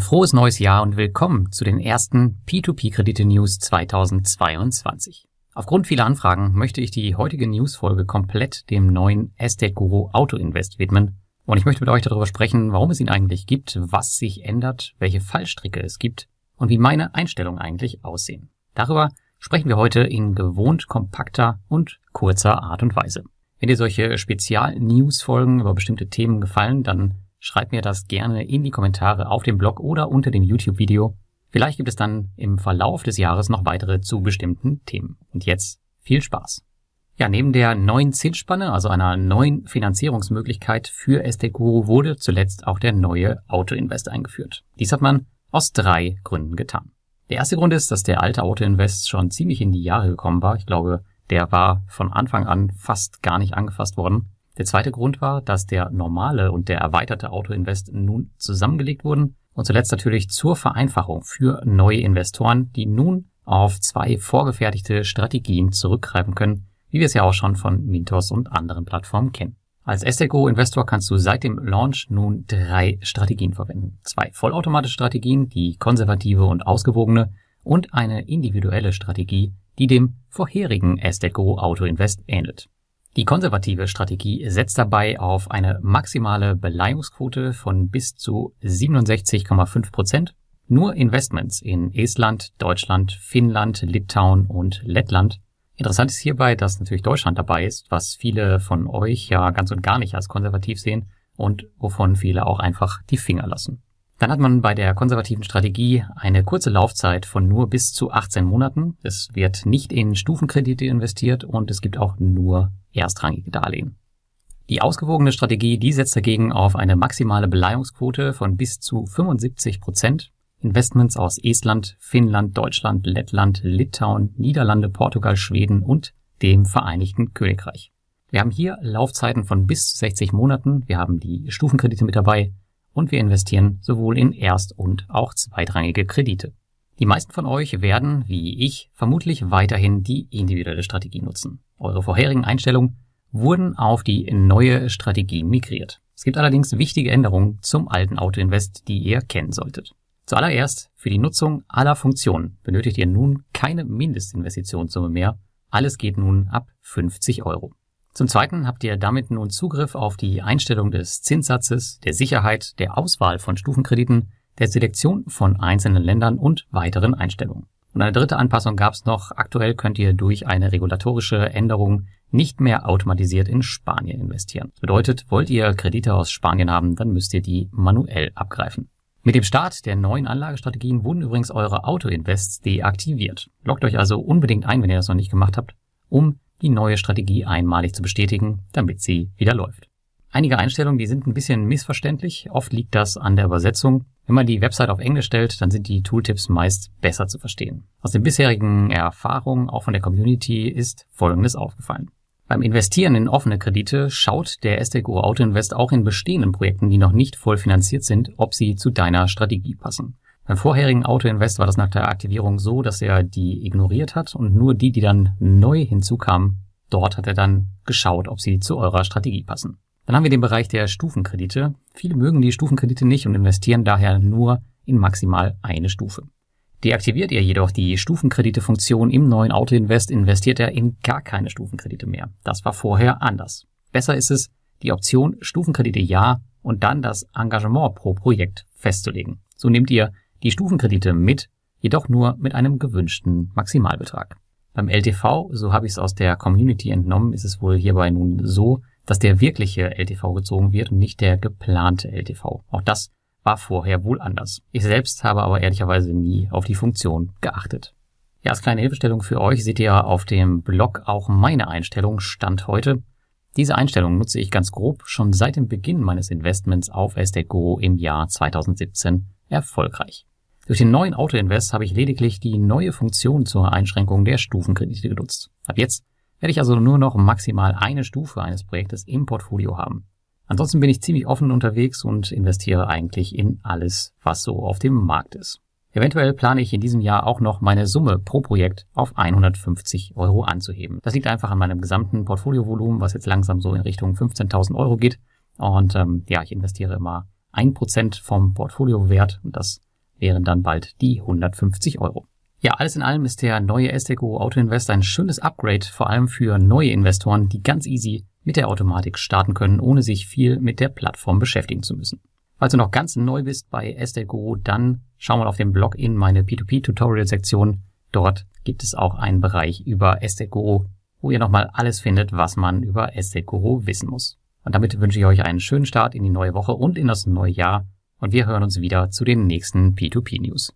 Ein frohes neues Jahr und willkommen zu den ersten P2P-Kredite News 2022. Aufgrund vieler Anfragen möchte ich die heutige Newsfolge komplett dem neuen Estate Guru Auto Invest widmen. Und ich möchte mit euch darüber sprechen, warum es ihn eigentlich gibt, was sich ändert, welche Fallstricke es gibt und wie meine Einstellungen eigentlich aussehen. Darüber sprechen wir heute in gewohnt kompakter und kurzer Art und Weise. Wenn dir solche Spezial-News-Folgen über bestimmte Themen gefallen, dann schreib mir das gerne in die Kommentare auf dem Blog oder unter dem YouTube-Video. Vielleicht gibt es dann im Verlauf des Jahres noch weitere zu bestimmten Themen. Und jetzt viel Spaß. Ja, neben der neuen Zinsspanne, also einer neuen Finanzierungsmöglichkeit für SDGuru, wurde zuletzt auch der neue Autoinvest eingeführt. Dies hat man aus drei Gründen getan. Der erste Grund ist, dass der alte Autoinvest schon ziemlich in die Jahre gekommen war. Ich glaube, der war von Anfang an fast gar nicht angefasst worden. Der zweite Grund war, dass der normale und der erweiterte Autoinvest nun zusammengelegt wurden und zuletzt natürlich zur Vereinfachung für neue Investoren, die nun auf zwei vorgefertigte Strategien zurückgreifen können, wie wir es ja auch schon von Mintos und anderen Plattformen kennen. Als STGO-Investor kannst du seit dem Launch nun drei Strategien verwenden. Zwei vollautomatische Strategien, die konservative und ausgewogene, und eine individuelle Strategie, die dem vorherigen STGO Auto Invest ähnelt. Die konservative Strategie setzt dabei auf eine maximale Beleihungsquote von bis zu 67,5 Prozent. Nur Investments in Estland, Deutschland, Finnland, Litauen und Lettland. Interessant ist hierbei, dass natürlich Deutschland dabei ist, was viele von euch ja ganz und gar nicht als konservativ sehen und wovon viele auch einfach die Finger lassen. Dann hat man bei der konservativen Strategie eine kurze Laufzeit von nur bis zu 18 Monaten. Es wird nicht in Stufenkredite investiert und es gibt auch nur erstrangige Darlehen. Die ausgewogene Strategie, die setzt dagegen auf eine maximale Beleihungsquote von bis zu 75 Prozent. Investments aus Estland, Finnland, Deutschland, Lettland, Litauen, Niederlande, Portugal, Schweden und dem Vereinigten Königreich. Wir haben hier Laufzeiten von bis zu 60 Monaten. Wir haben die Stufenkredite mit dabei und wir investieren sowohl in erst- und auch zweitrangige Kredite. Die meisten von euch werden, wie ich, vermutlich weiterhin die individuelle Strategie nutzen. Eure vorherigen Einstellungen wurden auf die neue Strategie migriert. Es gibt allerdings wichtige Änderungen zum alten Autoinvest, die ihr kennen solltet. Zuallererst, für die Nutzung aller Funktionen benötigt ihr nun keine Mindestinvestitionssumme mehr. Alles geht nun ab 50 Euro. Zum Zweiten habt ihr damit nun Zugriff auf die Einstellung des Zinssatzes, der Sicherheit, der Auswahl von Stufenkrediten, der Selektion von einzelnen Ländern und weiteren Einstellungen. Und eine dritte Anpassung gab es noch. Aktuell könnt ihr durch eine regulatorische Änderung nicht mehr automatisiert in Spanien investieren. Das bedeutet, wollt ihr Kredite aus Spanien haben, dann müsst ihr die manuell abgreifen. Mit dem Start der neuen Anlagestrategien wurden übrigens eure Auto-Invests deaktiviert. Loggt euch also unbedingt ein, wenn ihr das noch nicht gemacht habt, um die neue Strategie einmalig zu bestätigen, damit sie wieder läuft. Einige Einstellungen, die sind ein bisschen missverständlich. Oft liegt das an der Übersetzung. Wenn man die Website auf Englisch stellt, dann sind die Tooltips meist besser zu verstehen. Aus den bisherigen Erfahrungen, auch von der Community, ist Folgendes aufgefallen. Beim Investieren in offene Kredite schaut der SDGO Auto Invest auch in bestehenden Projekten, die noch nicht voll finanziert sind, ob sie zu deiner Strategie passen. Beim vorherigen Auto-Invest war das nach der Aktivierung so, dass er die ignoriert hat und nur die, die dann neu hinzukamen, dort hat er dann geschaut, ob sie zu eurer Strategie passen. Dann haben wir den Bereich der Stufenkredite. Viele mögen die Stufenkredite nicht und investieren daher nur in maximal eine Stufe. Deaktiviert ihr jedoch die Stufenkredite-Funktion im neuen Auto-Invest, investiert er in gar keine Stufenkredite mehr. Das war vorher anders. Besser ist es, die Option Stufenkredite ja und dann das Engagement pro Projekt festzulegen. So nehmt ihr die Stufenkredite mit, jedoch nur mit einem gewünschten Maximalbetrag. Beim LTV, so habe ich es aus der Community entnommen, ist es wohl hierbei nun so, dass der wirkliche LTV gezogen wird und nicht der geplante LTV. Auch das war vorher wohl anders. Ich selbst habe aber ehrlicherweise nie auf die Funktion geachtet. Ja, als kleine Hilfestellung für euch seht ihr auf dem Blog auch meine Einstellung Stand heute. Diese Einstellung nutze ich ganz grob schon seit dem Beginn meines Investments auf Estate Go im Jahr 2017 erfolgreich. Durch den neuen Auto-Invest habe ich lediglich die neue Funktion zur Einschränkung der Stufenkredite genutzt. Ab jetzt werde ich also nur noch maximal eine Stufe eines Projektes im Portfolio haben. Ansonsten bin ich ziemlich offen unterwegs und investiere eigentlich in alles, was so auf dem Markt ist. Eventuell plane ich in diesem Jahr auch noch meine Summe pro Projekt auf 150 Euro anzuheben. Das liegt einfach an meinem gesamten Portfoliovolumen, was jetzt langsam so in Richtung 15.000 Euro geht. Und ähm, ja, ich investiere immer ein Prozent vom Portfoliowert und das wären dann bald die 150 Euro. Ja, alles in allem ist der neue STGO Auto Invest ein schönes Upgrade, vor allem für neue Investoren, die ganz easy mit der Automatik starten können, ohne sich viel mit der Plattform beschäftigen zu müssen. Falls du noch ganz neu bist bei STGO, dann schau mal auf dem Blog in meine P2P-Tutorial-Sektion. Dort gibt es auch einen Bereich über STGO, wo ihr nochmal alles findet, was man über STGO wissen muss. Und damit wünsche ich euch einen schönen Start in die neue Woche und in das neue Jahr. Und wir hören uns wieder zu den nächsten P2P-News.